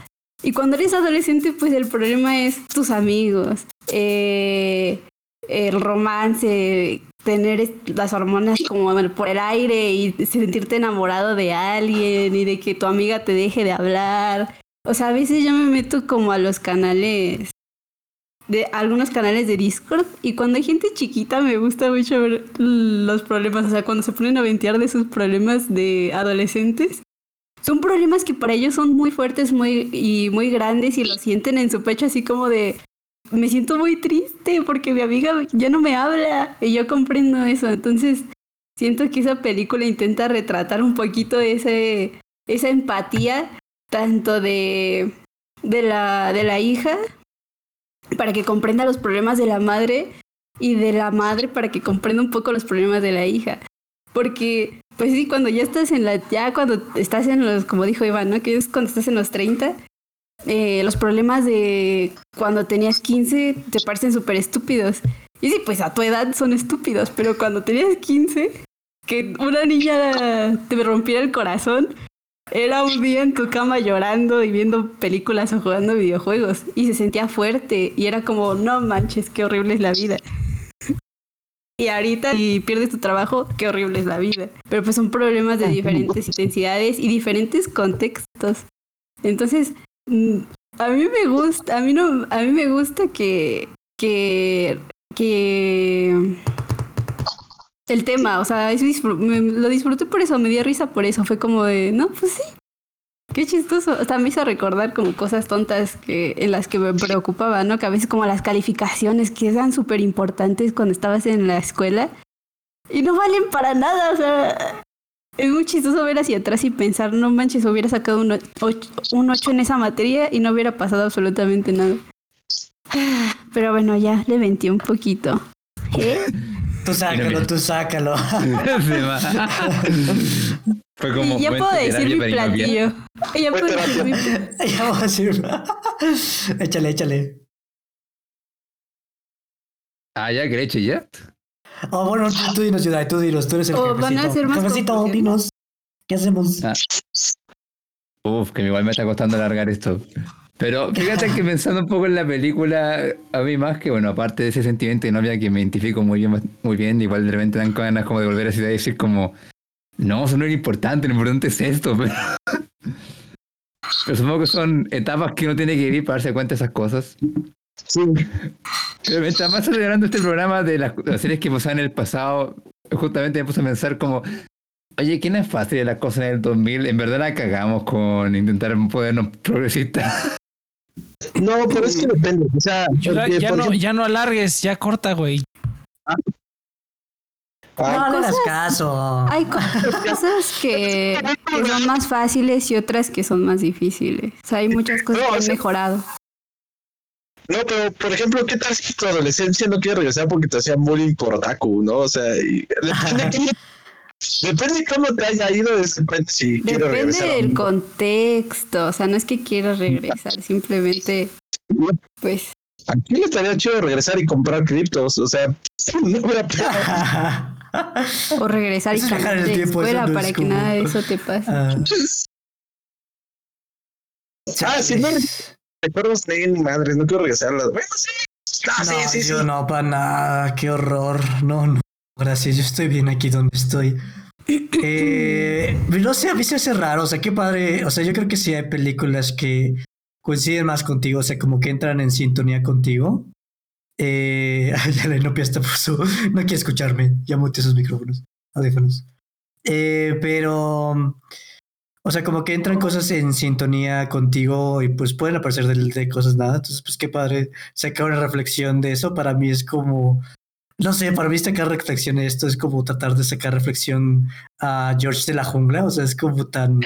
Y cuando eres adolescente, pues el problema es tus amigos, eh, el romance, tener las hormonas como por el aire y sentirte enamorado de alguien y de que tu amiga te deje de hablar. O sea, a veces yo me meto como a los canales, de algunos canales de Discord y cuando hay gente chiquita me gusta mucho ver los problemas, o sea, cuando se ponen a ventear de sus problemas de adolescentes. Son problemas que para ellos son muy fuertes muy, y muy grandes y lo sienten en su pecho así como de, me siento muy triste porque mi amiga ya no me habla y yo comprendo eso. Entonces, siento que esa película intenta retratar un poquito ese, esa empatía tanto de, de, la, de la hija para que comprenda los problemas de la madre y de la madre para que comprenda un poco los problemas de la hija. Porque, pues sí, cuando ya estás en la, ya cuando estás en los, como dijo Iván, ¿no? Que es cuando estás en los 30, eh, los problemas de cuando tenías 15 te parecen súper estúpidos. Y sí, pues a tu edad son estúpidos, pero cuando tenías 15, que una niña te rompiera el corazón, era un día en tu cama llorando y viendo películas o jugando videojuegos y se sentía fuerte y era como, no manches, qué horrible es la vida. Y ahorita y pierdes tu trabajo, qué horrible es la vida. Pero pues son problemas de diferentes intensidades y diferentes contextos. Entonces, a mí me gusta, a mí no, a mí me gusta que, que, que el tema, o sea, me- lo disfruté por eso, me dio risa por eso, fue como de, no, pues sí, qué chistoso. Hasta me hizo recordar como cosas tontas que, en las que me preocupaba, ¿no? Que a veces como las calificaciones que eran súper importantes cuando estabas en la escuela y no valen para nada, o sea, es muy chistoso ver hacia atrás y pensar, no manches, hubiera sacado un 8, un ocho en esa materia y no hubiera pasado absolutamente nada. Pero bueno, ya le mentí un poquito. ¿Eh? Tú sácalo, tú sácalo. Fue como Y ya puedo decir mi platillo. Y Ya puedo decir mi Ya voy a decir. échale, échale. Ah, ya, que le eche ya. Oh, bueno, tú, tú dinos, Yudai, tú dinos, tú eres el Oh, van a ser más Jefecito, dinos. ¿Qué hacemos? Ah. Uf, que igual me está costando alargar esto. Pero fíjate que pensando un poco en la película, a mí más que, bueno, aparte de ese sentimiento de novia que me identifico muy bien, muy bien igual de repente dan ganas como de volver a ciudad y decir como, no, eso no es importante, lo importante es esto. Pero, pero supongo que son etapas que uno tiene que vivir para darse cuenta de esas cosas. Sí. Pero mientras más acelerando este programa de las, las series que pasaban en el pasado, justamente me puse a pensar como, oye, ¿quién es fácil de las cosas en el 2000? En verdad la cagamos con intentar podernos progresistas. No, pero es que depende. O sea, Ya, ya no, ejemplo- ya no alargues, ya corta, güey. Ah, No le hagas caso. Hay co- cosas que, que son más fáciles y otras que son más difíciles. O sea, hay muchas cosas No, que o han sea- mejorado. No, pero por ejemplo, ¿qué tal si tu adolescencia no quiere regresar porque te hacían bullying por otaku, no? O sea, y- depende, depende de cómo te haya ido, de repente si quiero Depende regresar. del contexto. O sea, no es que quieras regresar, simplemente, pues, Aquí le estaría chido regresar y comprar criptos, o sea, no hubiera o regresar y cambiar de escuela no para es que como- nada de eso te pase. Ah, Ah, si no recuerdos de ni madres, no quiero regresarlas. Bueno, sí. Ah, sí, no, sí, sí. yo no, para nada, qué horror. No, no, gracias, yo estoy bien aquí donde estoy. Eh, no sé, a mí se hace raro, o sea, qué padre, o sea, yo creo que sí hay películas que coinciden más contigo, o sea, como que entran en sintonía contigo. Eh, ya la Inopia está puso, no quiere escucharme, ya muteé sus micrófonos, audífonos. Eh, pero, o sea, como que entran cosas en sintonía contigo y pues pueden aparecer de, de cosas nada, entonces pues qué padre sacar una reflexión de eso, para mí es como, no sé, para mí sacar reflexión de esto es como tratar de sacar reflexión a George de la jungla, o sea, es como tan,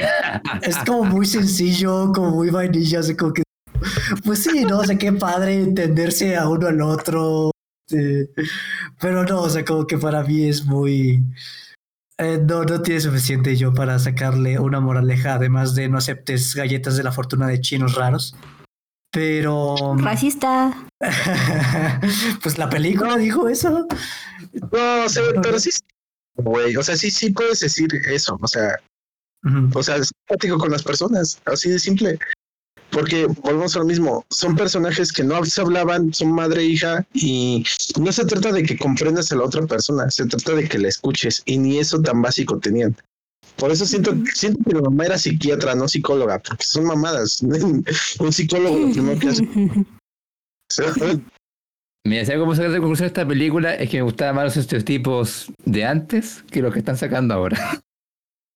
es como muy sencillo, como muy vainilla, o como que, pues sí, ¿no? O sea, qué padre entenderse a uno al otro, eh, pero no, o sea, como que para mí es muy... eh, no, no tiene suficiente yo para sacarle una moraleja, además de no aceptes galletas de la fortuna de chinos raros. Pero... Racista. pues la película dijo eso. No, o sea, pero sí, güey, o sea, sí, sí puedes decir eso, o sea, o sea, es práctico con las personas, así de simple. Porque volvemos a lo mismo, son personajes que no se hablaban, son madre e hija, y no se trata de que comprendas a la otra persona, se trata de que la escuches, y ni eso tan básico tenían. Por eso siento, siento que mi mamá era psiquiatra, no psicóloga, porque son mamadas. Un psicólogo lo primero que hace. Mira, si algo puedo sacar de conclusión de esta película es que me gustaban más los estereotipos de antes que los que están sacando ahora.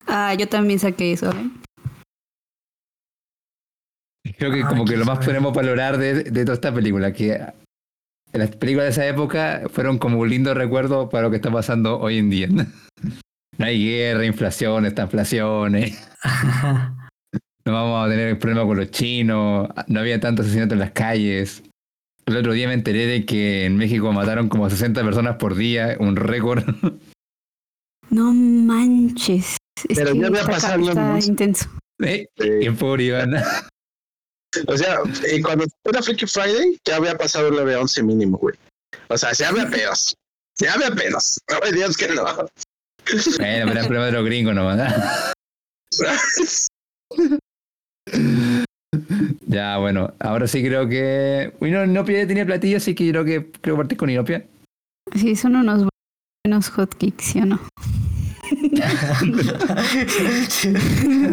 Ah, yo también saqué eso. ¿eh? Creo que Ah, como que quién lo más sabe. podemos valorar de, de toda esta película, que las películas de esa época fueron como un lindo recuerdo para lo que está pasando hoy en día. No hay guerra, inflación, estanflaciones, no vamos a tener problema con los chinos, no había tanto asesinato en las calles. El otro día me enteré de que en México mataron como 60 personas por día, un récord. No manches. Es Pero que ya había está, pasado está intenso. ¿Eh? Qué pobre Iván. O sea, eh, cuando era Freaky Friday, ya había pasado el 9-11 mínimo, güey. O sea, se había pedos. Se había pedos. No me digas que no. Bueno, pero era el problema de los gringos nomás. Ya, bueno, ahora sí creo que. Bueno, Inopia ya tenía platillo, así que yo creo que creo partir con Inopia. Sí, son unos buenos hotcakes, ¿sí o no?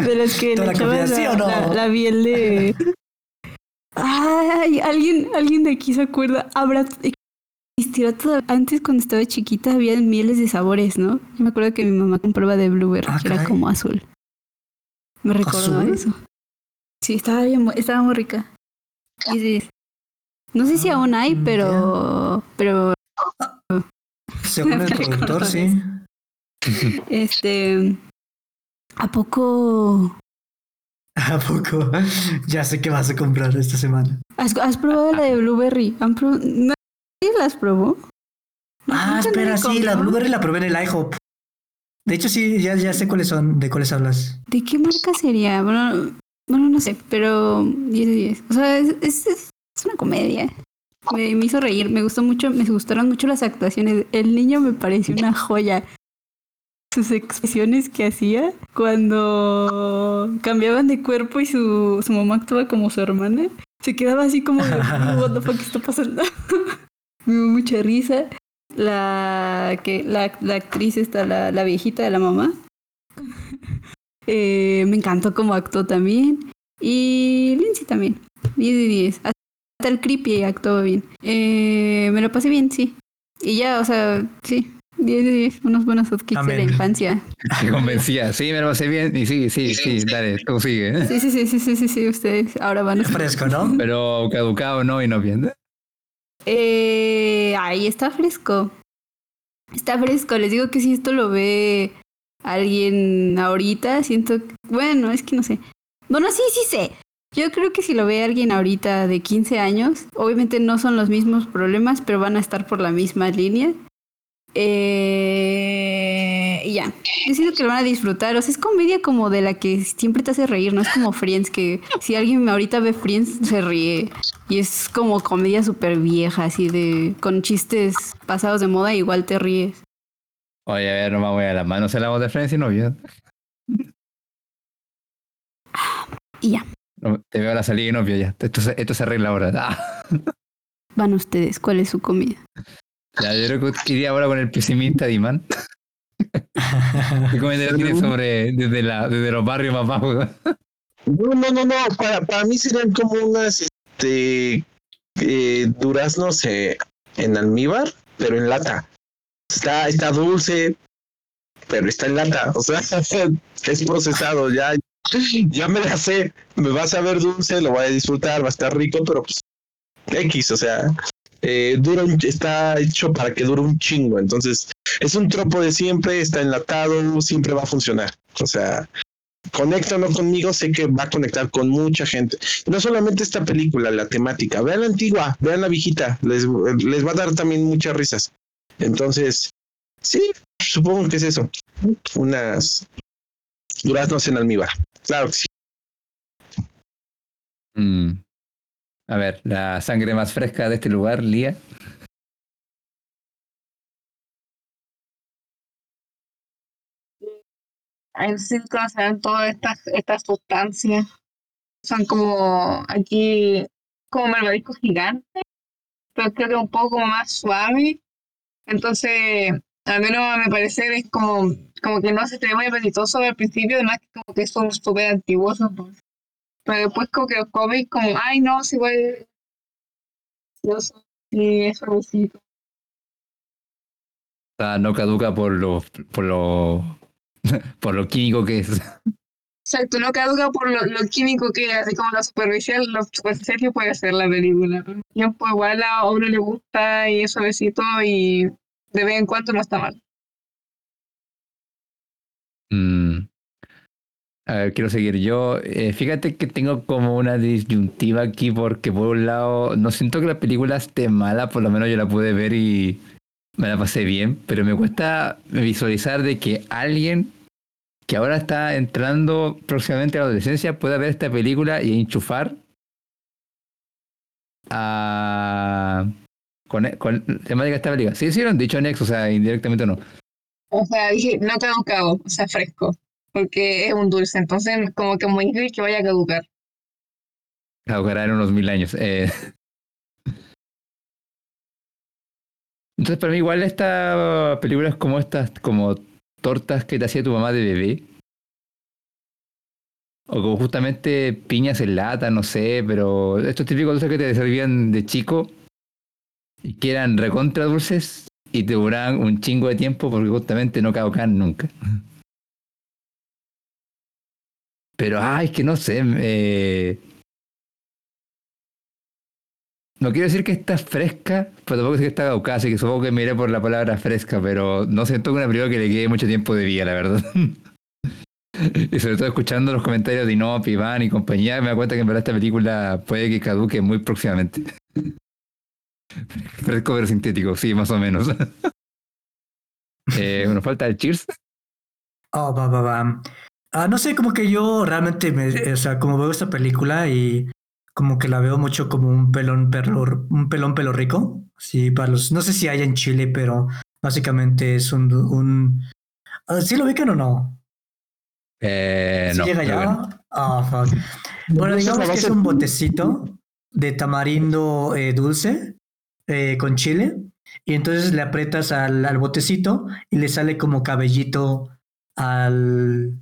De los que Toda le la comida, ¿sí la, o no? la- la miel de... Ay, alguien, alguien de aquí se acuerda. Habrá existirá Antes cuando estaba chiquita había mieles de sabores, ¿no? Yo me acuerdo que mi mamá compraba de blueberry, Ah, que era como azul. Me recordó eso. Sí, estaba bien, estaba muy rica. Y sí, no sé si Ah, aún hay, pero, pero Según el productor, sí. este, ¿a poco ¿A poco? Ya sé que vas a comprar esta semana. has, has probado la de blueberry? ¿Han prob- ¿Nadie las probó? Ah, espera, sí, la compró. Blueberry la probé en el IHOP. De hecho, sí, ya, ya sé cuáles son, de cuáles hablas. ¿De qué marca sería? Bueno, bueno no sé, pero 10 de 10. O sea, es, es, es una comedia. Me, me hizo reír, me gustó mucho, me gustaron mucho las actuaciones. El niño me pareció una joya. Sus expresiones que hacía cuando cambiaban de cuerpo y su, su mamá actuaba como su hermana. Se quedaba así como de, what the fuck está pasando. me dio mucha risa. La que la, la actriz está, la, la viejita de la mamá. Eh, me encantó cómo actuó también. Y Lindsay también. 10 de 10. Hasta el creepy actuó bien. Eh, me lo pasé bien, sí. Y ya, o sea, sí. 10 de 10. Unos buenos hotcakes de la infancia. Te convencía. Sí, me lo pasé bien. Y sí, sí, sí, dale, tú sigue. Sí, sí, sí, sí, sí, sí, sí. Ustedes ahora van a... Fresco, ¿no? Pero caducado no, Inopia. Eh, ahí está fresco. Está fresco. Les digo que si esto lo ve alguien ahorita, siento. que- Bueno, es que no sé. Bueno, sí, sí sé. Yo creo que si lo ve alguien ahorita de 15 años, obviamente no son los mismos problemas, pero van a estar por la misma línea. Eh, y ya. Yo siento que lo van a disfrutar. O sea, es comedia como de la que siempre te hace reír, no es como Friends, que si alguien ahorita ve Friends se ríe. Y es como comedia súper vieja, así de. con chistes pasados de moda, igual te ríes. Oye, a ver, no me voy a las manos en la voz de Friends, Inopia. Y ya. No, te veo a la salida, Inopia, ya. Esto, se- esto se arregla ahora. Ah. Van ustedes, ¿cuál es su comida? Ya, yo creo que iría ahora con el pesimista Diman. ¿Qué comentario tiene sobre desde, la, desde los barrios más bajos? No, no, no, no. Para, para mí serían como unas este, eh, duraznos eh, en almíbar, pero en lata. Está, está dulce, pero está en lata. O sea, es procesado. Ya, ya me la sé. Me va a saber dulce, lo voy a disfrutar, va a estar rico, pero pues X, o sea, eh, dura un- está hecho para que dure un chingo. Entonces, es un tropo de siempre, está enlatado, siempre va a funcionar. O sea, conecta o no conmigo, sé que va a conectar con mucha gente. No solamente esta película, la temática, vean la antigua, vean la viejita, les, les va a dar también muchas risas. Entonces, sí, supongo que es eso. Unas duraznos en almíbar. Claro que sí. Mm. A ver, la sangre más fresca de este lugar, Lía. En sí conocerán todas estas, estas sustancias. Son como aquí, como malvavisco gigante, pero creo que un poco más suave. Entonces, al menos a mi parecer es como, como que no se te ve muy apetitoso al principio, además que como que son súper antiguosos. pues. Pero después como que los comes como, ay no, si igual delicioso. Y es suavecito. O sea, no caduca por lo, por lo, por lo químico que es. Exacto, no caduca por lo, lo químico que es, así como lo superficial, lo superficial que puede ser la película. Al tiempo igual a uno le gusta y es suavecito y de vez en cuando no está mal. Mm. A ver, quiero seguir yo. Eh, fíjate que tengo como una disyuntiva aquí porque por un lado no siento que la película esté mala, por lo menos yo la pude ver y me la pasé bien, pero me cuesta visualizar de que alguien que ahora está entrando próximamente a la adolescencia pueda ver esta película y enchufar a con, con temática de esta película. Sí, sí lo han dicho Nex, o sea, indirectamente no. O sea, dije, no caducado, o sea, fresco. Porque es un dulce, entonces como que muy difícil que vaya a caducar. Caducará en unos mil años. Eh. Entonces, para mí, igual esta película es como estas, como tortas que te hacía tu mamá de bebé. O como justamente piñas en lata, no sé, pero estos típicos dulces que te servían de chico y que eran recontra dulces y te duraban un chingo de tiempo porque justamente no caducan nunca. Pero, ay, es que no sé. eh, No quiero decir que está fresca, pero tampoco es que está caducada, así que supongo que miré por la palabra fresca, pero no siento que una película que le quede mucho tiempo de vida, la verdad. y sobre todo escuchando los comentarios de Inop, Iván y compañía, me da cuenta que en verdad esta película puede que caduque muy próximamente. Fresco pero sintético, sí, más o menos. eh, nos falta el Cheers. Oh, va, va, va. Ah, no sé, como que yo realmente, me, o sea, como veo esta película y como que la veo mucho como un pelón perro, un pelón pelo rico. Sí, para los, no sé si hay en Chile, pero básicamente es un, un ah, ¿sí lo ubican o no? Eh, ¿Sí no, llega ya? no. Ah, fuck. Bueno, digamos que es un botecito de tamarindo eh, dulce eh, con chile y entonces le aprietas al, al botecito y le sale como cabellito al,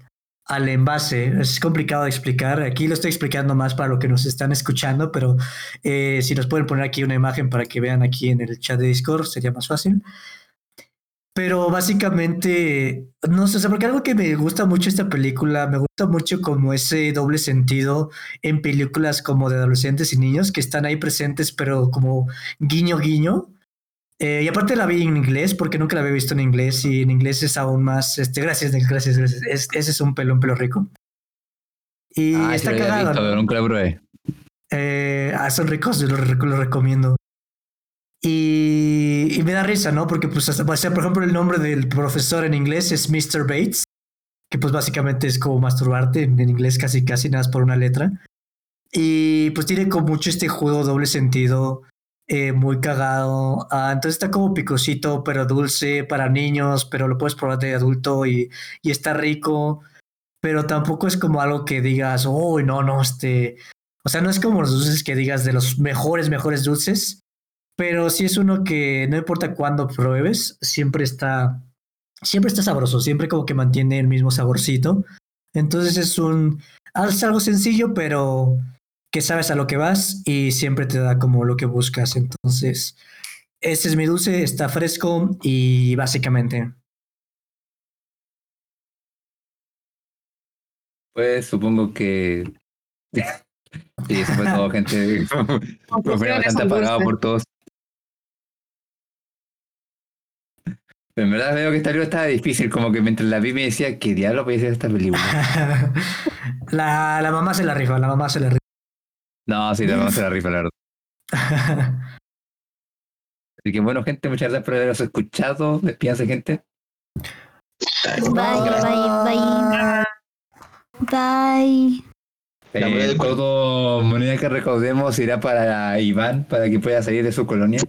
al envase. Es complicado de explicar. Aquí lo estoy explicando más para los que nos están escuchando, pero eh, si nos pueden poner aquí una imagen para que vean aquí en el chat de Discord sería más fácil. Pero básicamente, no sé, porque algo que me gusta mucho esta película, me gusta mucho como ese doble sentido en películas como de adolescentes y niños que están ahí presentes, pero como guiño, guiño. Eh, y aparte la vi en inglés, porque nunca la había visto en inglés, y en inglés es aún más, este, gracias, gracias, gracias. Es- ese es un pelón, pelo rico. Y Ah, sí está cagado. visto, nunca lo probé. Eh, ah, son ricos, yo los rec- los recomiendo. Y, y me da risa, ¿no? Porque, pues, hasta- o sea, por ejemplo, el nombre del profesor en inglés es Mr. Bates, que pues básicamente es como masturbarte en en inglés casi, casi nada más por una letra. Y pues tiene como mucho este juego doble sentido, eh, muy cagado. Ah, entonces está como picosito, pero dulce para niños, pero lo puedes probar de adulto y, y está rico. Pero tampoco es como algo que digas, oh, no, no, este, o sea, no es como los dulces que digas de los mejores, mejores dulces, pero sí es uno que no importa cuándo pruebes, siempre está, siempre está sabroso, siempre como que mantiene el mismo saborcito. Entonces es un, algo sencillo, pero que sabes a lo que vas y siempre te da como lo que buscas. Entonces, ese es mi dulce, está fresco y básicamente. Pues supongo que. Sí, eso fue todo, gente. Fue bastante apagado por todos. Pero en verdad veo que esta película estaba difícil, como que mientras la vi me decía, ¿qué diablo puede ser esta película? la, la mamá se la rifa, la mamá se la rifa. No, sí, vamos a la rifa, la verdad. Así que bueno, gente, muchas gracias por habernos escuchado. Despídanse, gente. Bye, bye, bye. Bye. La moneda Eh, todo moneda que recaudemos irá para Iván, para que pueda salir de su colonia.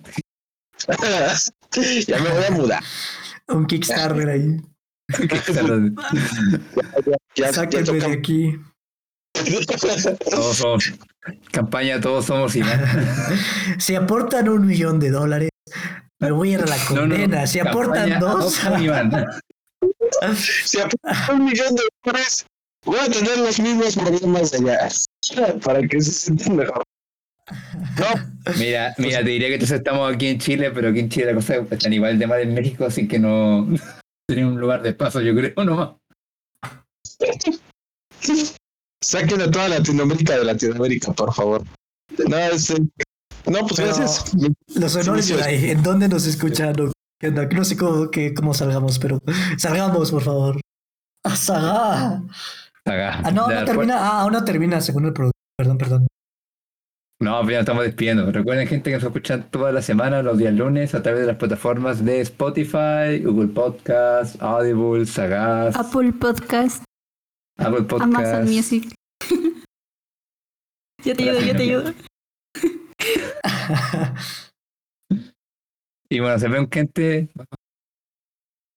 ya me voy a mudar. Un Kickstarter ahí. Ya, ya Sáquenme de aquí. Todos somos. Campaña, todos somos Iván. Si aportan un millón de dólares, me voy a ir a la No, no, condena. si aportan campaña, dos. Si aportan un millón de dólares, voy a tener los mismos problemas de allá. Para que se sientan mejor. No, Mira, mira, te diría que entonces estamos aquí en Chile, pero aquí en Chile la cosa están igual de mal en México, así que no sería un lugar de paso, yo creo, nomás. Saquen a toda Latinoamérica de Latinoamérica, por favor. No, este, no pues Pero- gracias. los honores Sí, ahí. ¿En dónde nos escuchan? No, sé cómo, que, cómo salgamos, pero salgamos, por favor. Ah, Saga. Acá. Ah, no, no termina. Ah, aún no termina según el producto. Perdón, perdón. No, pero ya estamos despidiendo. Recuerden, gente, que nos escuchan toda la semana, los días lunes, a través de las plataformas de Spotify, Google Podcast, Audible, Sagaz, Apple Podcast, Apple Amazon Podcast. Music. yo te ayudo, yo te ayudo. Y bueno, se ven, gente.